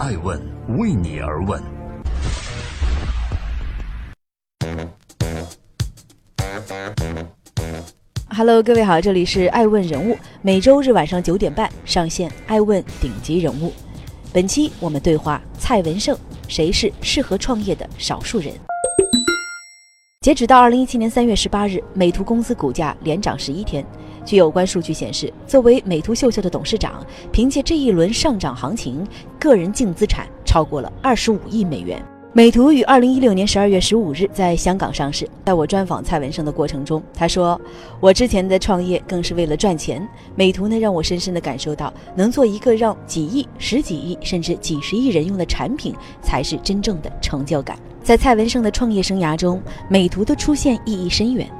爱问为你而问。Hello，各位好，这里是爱问人物，每周日晚上九点半上线。爱问顶级人物，本期我们对话蔡文胜，谁是适合创业的少数人？截止到二零一七年三月十八日，美图公司股价连涨十一天。据有关数据显示，作为美图秀秀的董事长，凭借这一轮上涨行情，个人净资产超过了二十五亿美元。美图于二零一六年十二月十五日在香港上市。在我专访蔡文胜的过程中，他说：“我之前的创业更是为了赚钱。美图呢，让我深深的感受到，能做一个让几亿、十几亿甚至几十亿人用的产品，才是真正的成就感。”在蔡文胜的创业生涯中，美图的出现意义深远。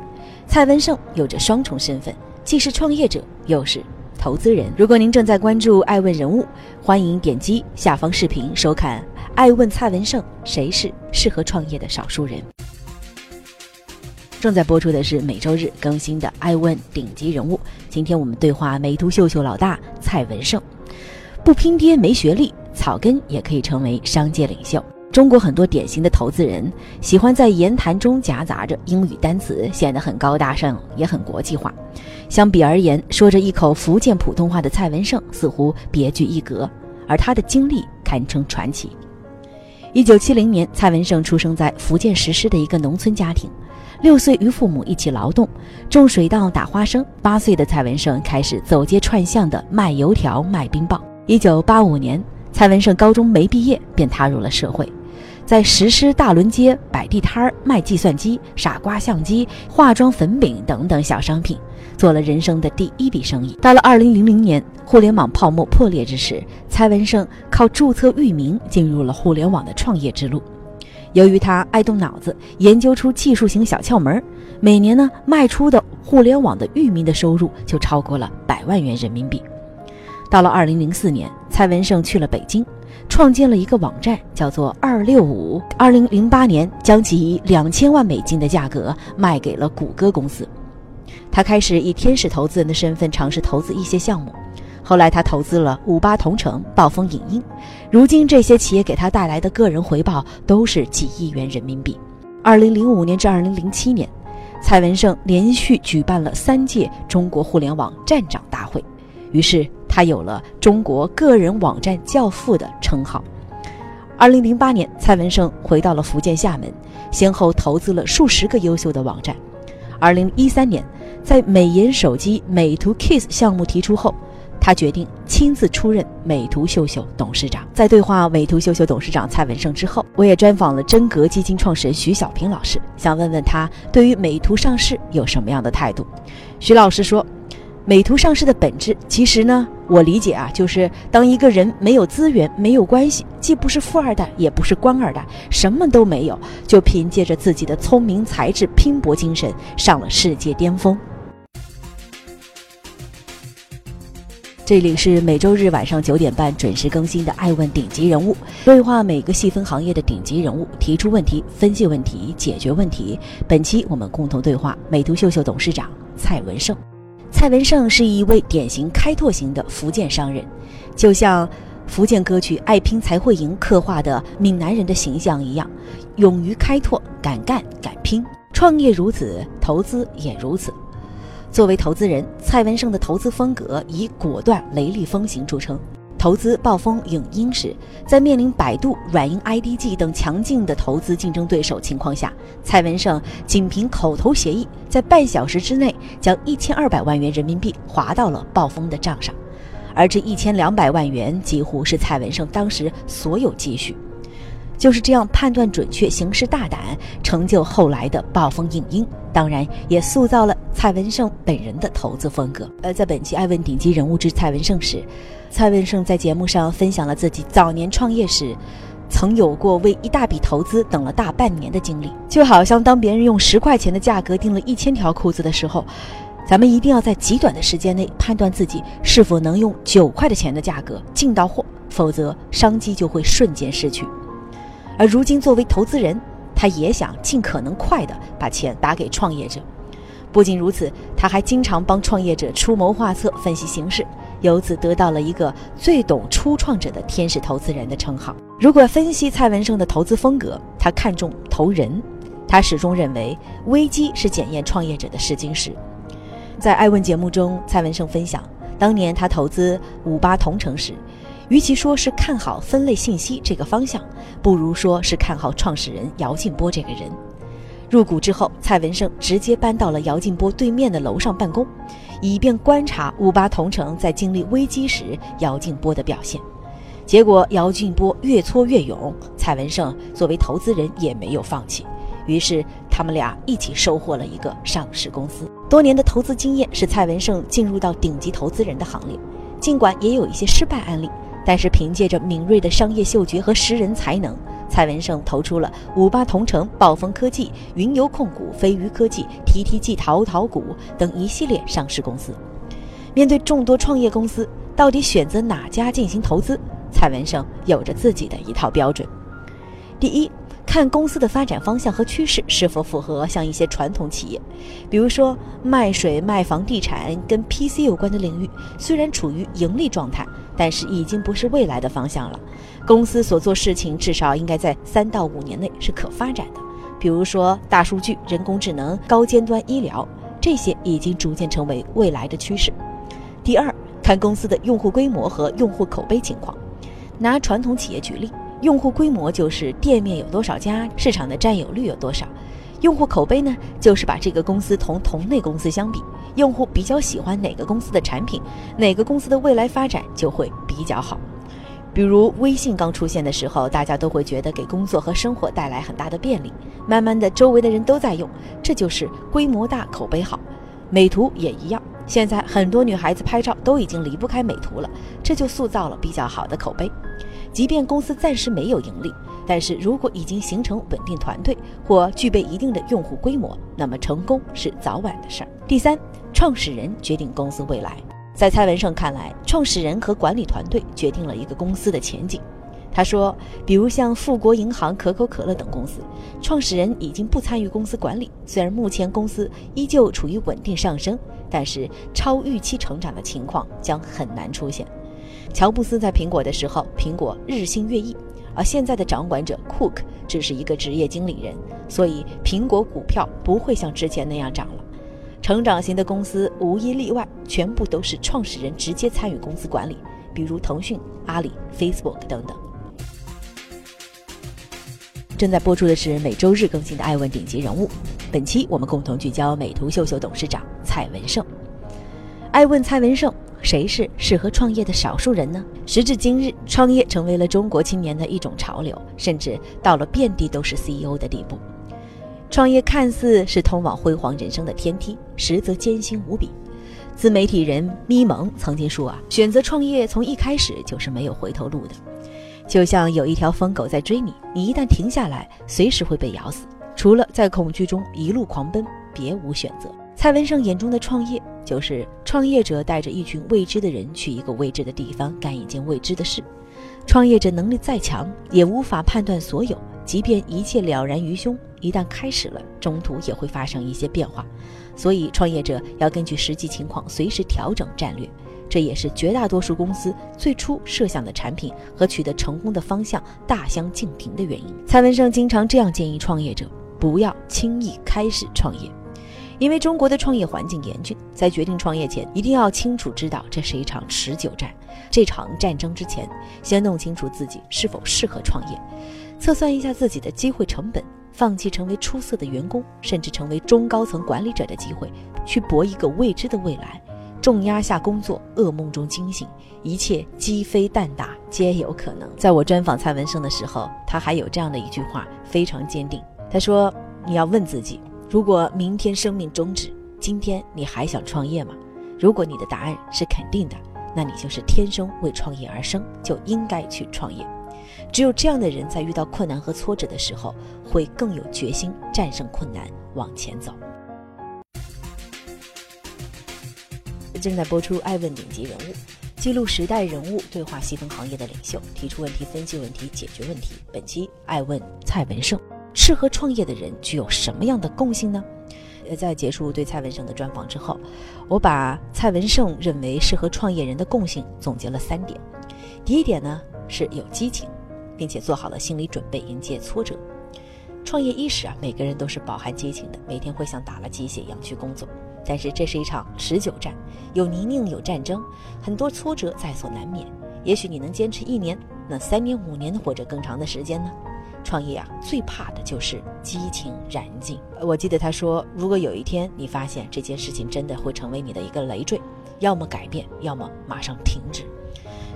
蔡文胜有着双重身份，既是创业者，又是投资人。如果您正在关注爱问人物，欢迎点击下方视频收看。爱问蔡文胜，谁是适合创业的少数人？正在播出的是每周日更新的《爱问顶级人物》。今天我们对话美图秀秀老大蔡文胜。不拼爹没学历，草根也可以成为商界领袖。中国很多典型的投资人喜欢在言谈中夹杂着英语单词，显得很高大上，也很国际化。相比而言，说着一口福建普通话的蔡文胜似乎别具一格，而他的经历堪称传奇。一九七零年，蔡文胜出生在福建石狮的一个农村家庭。六岁与父母一起劳动，种水稻、打花生。八岁的蔡文胜开始走街串巷的卖油条、卖冰棒。一九八五年，蔡文胜高中没毕业便踏入了社会，在石狮大轮街摆地摊儿卖计算机、傻瓜相机、化妆粉饼等等小商品。做了人生的第一笔生意。到了二零零零年，互联网泡沫破裂之时，蔡文胜靠注册域名进入了互联网的创业之路。由于他爱动脑子，研究出技术型小窍门，每年呢卖出的互联网的域名的收入就超过了百万元人民币。到了二零零四年，蔡文胜去了北京，创建了一个网站，叫做二六五。二零零八年，将其以两千万美金的价格卖给了谷歌公司。他开始以天使投资人的身份尝试投资一些项目，后来他投资了五八同城、暴风影音，如今这些企业给他带来的个人回报都是几亿元人民币。二零零五年至二零零七年，蔡文胜连续举办了三届中国互联网站长大会，于是他有了“中国个人网站教父”的称号。二零零八年，蔡文胜回到了福建厦门，先后投资了数十个优秀的网站。二零一三年。在美颜手机美图 Kiss 项目提出后，他决定亲自出任美图秀秀董事长。在对话美图秀秀董事长蔡文胜之后，我也专访了真格基金创始人徐小平老师，想问问他对于美图上市有什么样的态度。徐老师说，美图上市的本质，其实呢，我理解啊，就是当一个人没有资源、没有关系，既不是富二代，也不是官二代，什么都没有，就凭借着自己的聪明才智、拼搏精神，上了世界巅峰。这里是每周日晚上九点半准时更新的《爱问顶级人物》，对话每个细分行业的顶级人物，提出问题，分析问题，解决问题。本期我们共同对话美图秀秀董事长蔡文胜。蔡文胜是一位典型开拓型的福建商人，就像福建歌曲《爱拼才会赢》刻画的闽南人的形象一样，勇于开拓，敢干敢拼。创业如此，投资也如此。作为投资人，蔡文胜的投资风格以果断、雷厉风行著称。投资暴风影音时，在面临百度、软银、IDG 等强劲的投资竞争对手情况下，蔡文胜仅凭口头协议，在半小时之内将一千二百万元人民币划到了暴风的账上，而这一千两百万元几乎是蔡文胜当时所有积蓄。就是这样判断准确、行事大胆，成就后来的暴风影音。当然，也塑造了蔡文胜本人的投资风格。呃，在本期《爱问顶级人物之蔡文胜》时，蔡文胜在节目上分享了自己早年创业时，曾有过为一大笔投资等了大半年的经历。就好像当别人用十块钱的价格订了一千条裤子的时候，咱们一定要在极短的时间内判断自己是否能用九块的钱的价格进到货，否则商机就会瞬间失去。而如今，作为投资人，他也想尽可能快地把钱打给创业者。不仅如此，他还经常帮创业者出谋划策、分析形势，由此得到了一个最懂初创者的天使投资人的称号。如果分析蔡文胜的投资风格，他看重投人，他始终认为危机是检验创业者的试金石。在爱问节目中，蔡文胜分享，当年他投资五八同城时，与其说是看好分类信息这个方向，不如说是看好创始人姚劲波这个人。入股之后，蔡文胜直接搬到了姚劲波对面的楼上办公，以便观察五八同城在经历危机时姚劲波的表现。结果姚劲波越挫越勇，蔡文胜作为投资人也没有放弃，于是他们俩一起收获了一个上市公司。多年的投资经验使蔡文胜进入到顶级投资人的行列，尽管也有一些失败案例，但是凭借着敏锐的商业嗅觉和识人才能。蔡文胜投出了五八同城、暴风科技、云游控股、飞鱼科技、TTG 淘淘股等一系列上市公司。面对众多创业公司，到底选择哪家进行投资？蔡文胜有着自己的一套标准。第一，看公司的发展方向和趋势是否符合像一些传统企业，比如说卖水、卖房地产跟 PC 有关的领域，虽然处于盈利状态，但是已经不是未来的方向了。公司所做事情至少应该在三到五年内是可发展的，比如说大数据、人工智能、高尖端医疗，这些已经逐渐成为未来的趋势。第二，看公司的用户规模和用户口碑情况。拿传统企业举例，用户规模就是店面有多少家，市场的占有率有多少；用户口碑呢，就是把这个公司同同类公司相比，用户比较喜欢哪个公司的产品，哪个公司的未来发展就会比较好。比如微信刚出现的时候，大家都会觉得给工作和生活带来很大的便利。慢慢的，周围的人都在用，这就是规模大、口碑好。美图也一样，现在很多女孩子拍照都已经离不开美图了，这就塑造了比较好的口碑。即便公司暂时没有盈利，但是如果已经形成稳定团队或具备一定的用户规模，那么成功是早晚的事儿。第三，创始人决定公司未来。在蔡文胜看来，创始人和管理团队决定了一个公司的前景。他说，比如像富国银行、可口可乐等公司，创始人已经不参与公司管理，虽然目前公司依旧处于稳定上升，但是超预期成长的情况将很难出现。乔布斯在苹果的时候，苹果日新月异，而现在的掌管者库克只是一个职业经理人，所以苹果股票不会像之前那样涨了。成长型的公司无一例外，全部都是创始人直接参与公司管理，比如腾讯、阿里、Facebook 等等。正在播出的是每周日更新的《爱问顶级人物》，本期我们共同聚焦美图秀秀董事长蔡文胜。爱问蔡文胜，谁是适合创业的少数人呢？时至今日，创业成为了中国青年的一种潮流，甚至到了遍地都是 CEO 的地步。创业看似是通往辉煌人生的天梯，实则艰辛无比。自媒体人咪蒙曾经说啊，选择创业从一开始就是没有回头路的，就像有一条疯狗在追你，你一旦停下来，随时会被咬死。除了在恐惧中一路狂奔，别无选择。蔡文胜眼中的创业，就是创业者带着一群未知的人去一个未知的地方干一件未知的事。创业者能力再强，也无法判断所有。即便一切了然于胸，一旦开始了，中途也会发生一些变化，所以创业者要根据实际情况随时调整战略。这也是绝大多数公司最初设想的产品和取得成功的方向大相径庭的原因。蔡文胜经常这样建议创业者：不要轻易开始创业，因为中国的创业环境严峻，在决定创业前，一定要清楚知道这是一场持久战。这场战争之前，先弄清楚自己是否适合创业。测算一下自己的机会成本，放弃成为出色的员工，甚至成为中高层管理者的机会，去搏一个未知的未来。重压下工作，噩梦中惊醒，一切鸡飞蛋打皆有可能。在我专访蔡文胜的时候，他还有这样的一句话，非常坚定。他说：“你要问自己，如果明天生命终止，今天你还想创业吗？如果你的答案是肯定的，那你就是天生为创业而生，就应该去创业。”只有这样的人，在遇到困难和挫折的时候，会更有决心战胜困难往前走。正在播出《爱问顶级人物》，记录时代人物，对话细分行业的领袖，提出问题，分析问题，解决问题。本期《爱问蔡文胜》，适合创业的人具有什么样的共性呢？呃在结束对蔡文胜的专访之后，我把蔡文胜认为适合创业人的共性总结了三点。第一点呢是有激情，并且做好了心理准备迎接挫折。创业伊始啊，每个人都是饱含激情的，每天会像打了鸡血一样去工作。但是这是一场持久战，有泥泞，有战争，很多挫折在所难免。也许你能坚持一年，那三年、五年或者更长的时间呢？创业啊，最怕的就是激情燃尽。我记得他说，如果有一天你发现这件事情真的会成为你的一个累赘，要么改变，要么马上停止，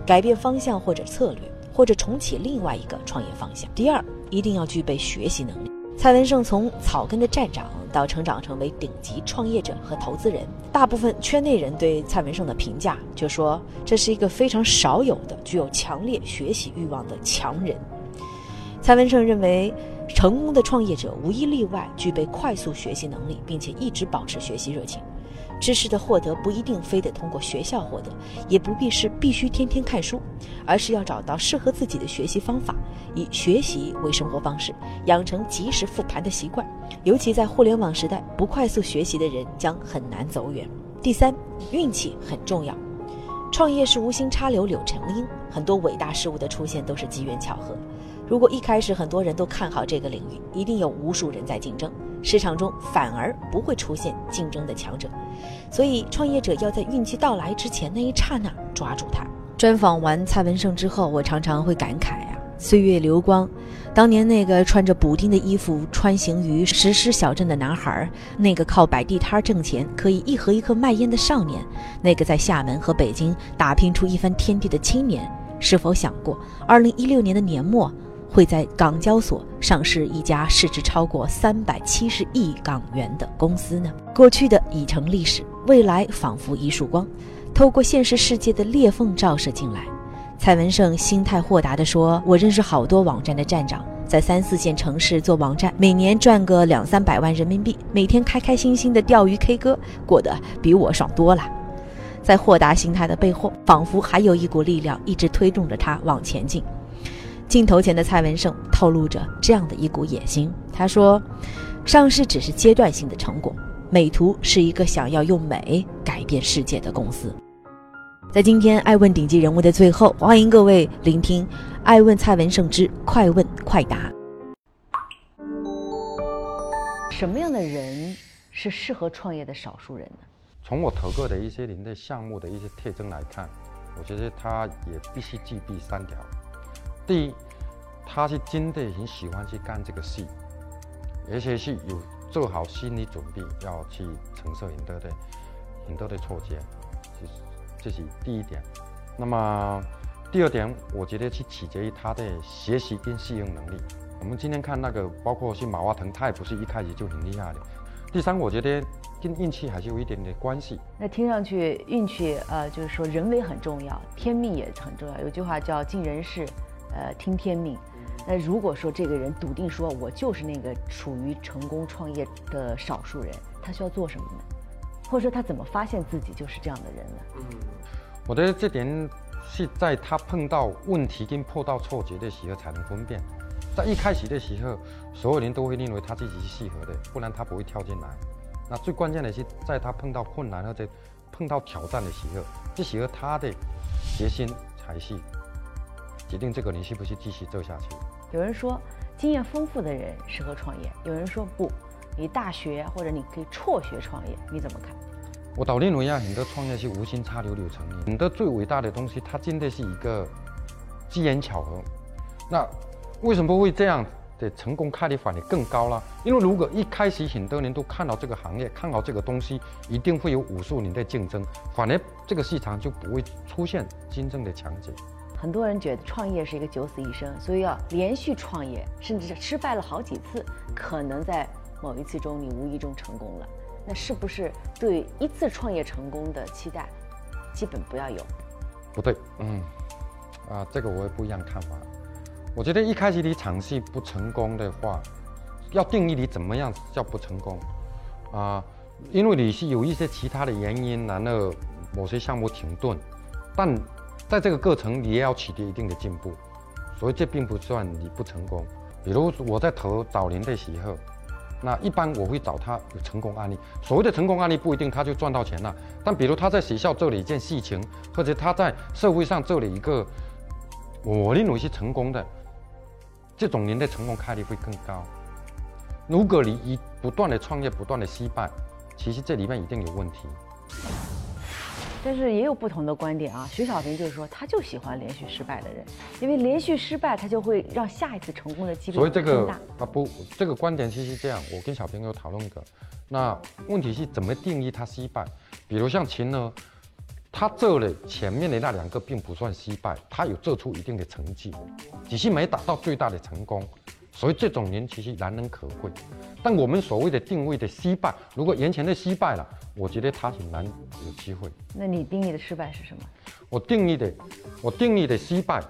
改变方向或者策略，或者重启另外一个创业方向。第二，一定要具备学习能力。蔡文胜从草根的站长到成长成为顶级创业者和投资人，大部分圈内人对蔡文胜的评价就说这是一个非常少有的具有强烈学习欲望的强人。蔡文胜认为，成功的创业者无一例外具备快速学习能力，并且一直保持学习热情。知识的获得不一定非得通过学校获得，也不必是必须天天看书，而是要找到适合自己的学习方法，以学习为生活方式，养成及时复盘的习惯。尤其在互联网时代，不快速学习的人将很难走远。第三，运气很重要。创业是无心插柳柳成荫，很多伟大事物的出现都是机缘巧合。如果一开始很多人都看好这个领域，一定有无数人在竞争，市场中反而不会出现竞争的强者。所以，创业者要在运气到来之前那一刹那抓住它。专访完蔡文胜之后，我常常会感慨啊，岁月流光，当年那个穿着补丁的衣服穿行于石狮小镇的男孩，那个靠摆地摊挣钱可以一盒一盒卖烟的少年，那个在厦门和北京打拼出一番天地的青年，是否想过，二零一六年的年末？会在港交所上市一家市值超过三百七十亿港元的公司呢？过去的已成历史，未来仿佛一束光，透过现实世界的裂缝照射进来。蔡文胜心态豁达地说：“我认识好多网站的站长，在三四线城市做网站，每年赚个两三百万人民币，每天开开心心的钓鱼 K 歌，过得比我爽多了。”在豁达心态的背后，仿佛还有一股力量一直推动着他往前进。镜头前的蔡文胜透露着这样的一股野心。他说：“上市只是阶段性的成果，美图是一个想要用美改变世界的公司。”在今天爱问顶级人物的最后，欢迎各位聆听《爱问蔡文胜之快问快答》。什么样的人是适合创业的少数人呢？从我投过的一些您的项目的一些特征来看，我觉得他也必须具备三条。第一，他是真的很喜欢去干这个戏，而且是有做好心理准备要去承受很多的很多的挫折，这是这是第一点。那么第二点，我觉得是取决于他的学习跟适应能力。我们今天看那个，包括是马化腾，他也不是一开始就很厉害的。第三，我觉得跟运气还是有一点点关系。那听上去运气，呃，就是说人为很重要，天命也很重要。有句话叫“尽人事”。呃，听天命。那如果说这个人笃定说，我就是那个处于成功创业的少数人，他需要做什么呢？或者说他怎么发现自己就是这样的人呢？嗯，我觉得这点是在他碰到问题跟碰到挫折的时候才能分辨。在一开始的时候，所有人都会认为他自己是适合的，不然他不会跳进来。那最关键的是，在他碰到困难或者碰到挑战的时候，这时候他的决心才是。决定这个你是不是继续做下去？有人说经验丰富的人适合创业，有人说不，你大学或者你可以辍学创业，你怎么看？我倒认为啊，很多创业是无心插柳柳成荫，很多最伟大的东西，它真的是一个机缘巧合。那为什么会这样的成功概率反而更高了？因为如果一开始很多人都看到这个行业，看好这个东西，一定会有无数年的竞争，反而这个市场就不会出现真正的强者。很多人觉得创业是一个九死一生，所以要连续创业，甚至是失败了好几次，可能在某一次中你无意中成功了。那是不是对一次创业成功的期待，基本不要有？不对，嗯，啊，这个我也不一样看法。我觉得一开始你尝试不成功的话，要定义你怎么样叫不成功啊？因为你是有一些其他的原因，然后某些项目停顿，但。在这个过程，你也要取得一定的进步，所以这并不算你不成功。比如我在投早年的时候，那一般我会找他有成功案例。所谓的成功案例不一定他就赚到钱了，但比如他在学校做了一件事情，或者他在社会上做了一个，我认为是成功的，这种人的成功概率会更高。如果你一不断的创业，不断的失败，其实这里面一定有问题。但是也有不同的观点啊。徐小平就是说，他就喜欢连续失败的人，因为连续失败，他就会让下一次成功的几率所以这个更大。啊不，这个观点其实这样，我跟小平有讨论过。那问题是怎么定义他失败？比如像秦呢，他做了前面的那两个并不算失败，他有做出一定的成绩，只是没达到最大的成功。所以这种人其实难能可贵。但我们所谓的定位的失败，如果眼前的失败了，我觉得他很难有机会。那你定义的失败是什么？我定义的，我定义的失败，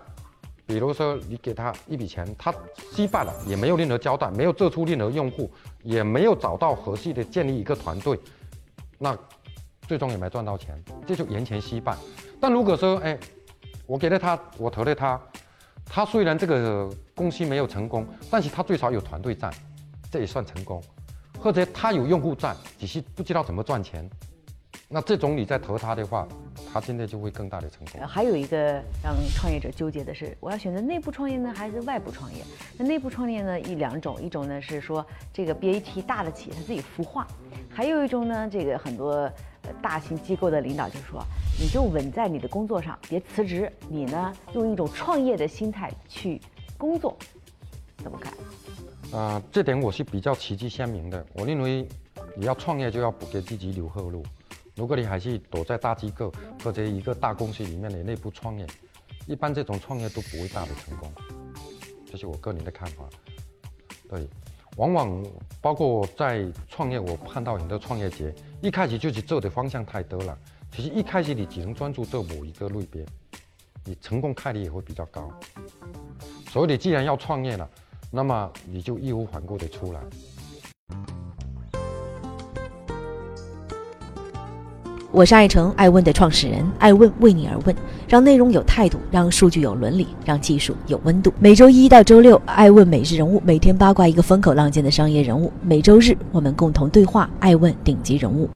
比如说你给他一笔钱，他失败了，也没有任何交代，没有做出任何用户，也没有找到合适的建立一个团队，那最终也没赚到钱，这就眼前失败。但如果说，哎，我给了他，我投了他，他虽然这个公司没有成功，但是他最少有团队在，这也算成功，或者他有用户在，只是不知道怎么赚钱，那这种你在投他的话，他现在就会更大的成功。还有一个让创业者纠结的是，我要选择内部创业呢，还是外部创业？那内部创业呢，一两种，一种呢是说这个 BAT 大的企业它自己孵化，还有一种呢，这个很多大型机构的领导就说，你就稳在你的工作上，别辞职，你呢用一种创业的心态去工作，怎么看？啊、这点我是比较旗帜鲜明的。我认为你要创业就要不给自己留后路。如果你还是躲在大机构或者一个大公司里面的内部创业，一般这种创业都不会大的成功。这是我个人的看法。对，往往包括在创业，我看到很多创业节一开始就是做的方向太多了。其实一开始你只能专注做某一个类别，你成功概率也会比较高。所以你既然要创业了，那么你就义无反顾的出来。我是爱成爱问的创始人，爱问为你而问，让内容有态度，让数据有伦理，让技术有温度。每周一到周六，爱问每日人物，每天八卦一个风口浪尖的商业人物。每周日，我们共同对话爱问顶级人物。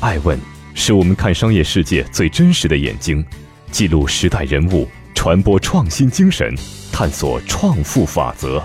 爱问是我们看商业世界最真实的眼睛，记录时代人物，传播创新精神，探索创富法则。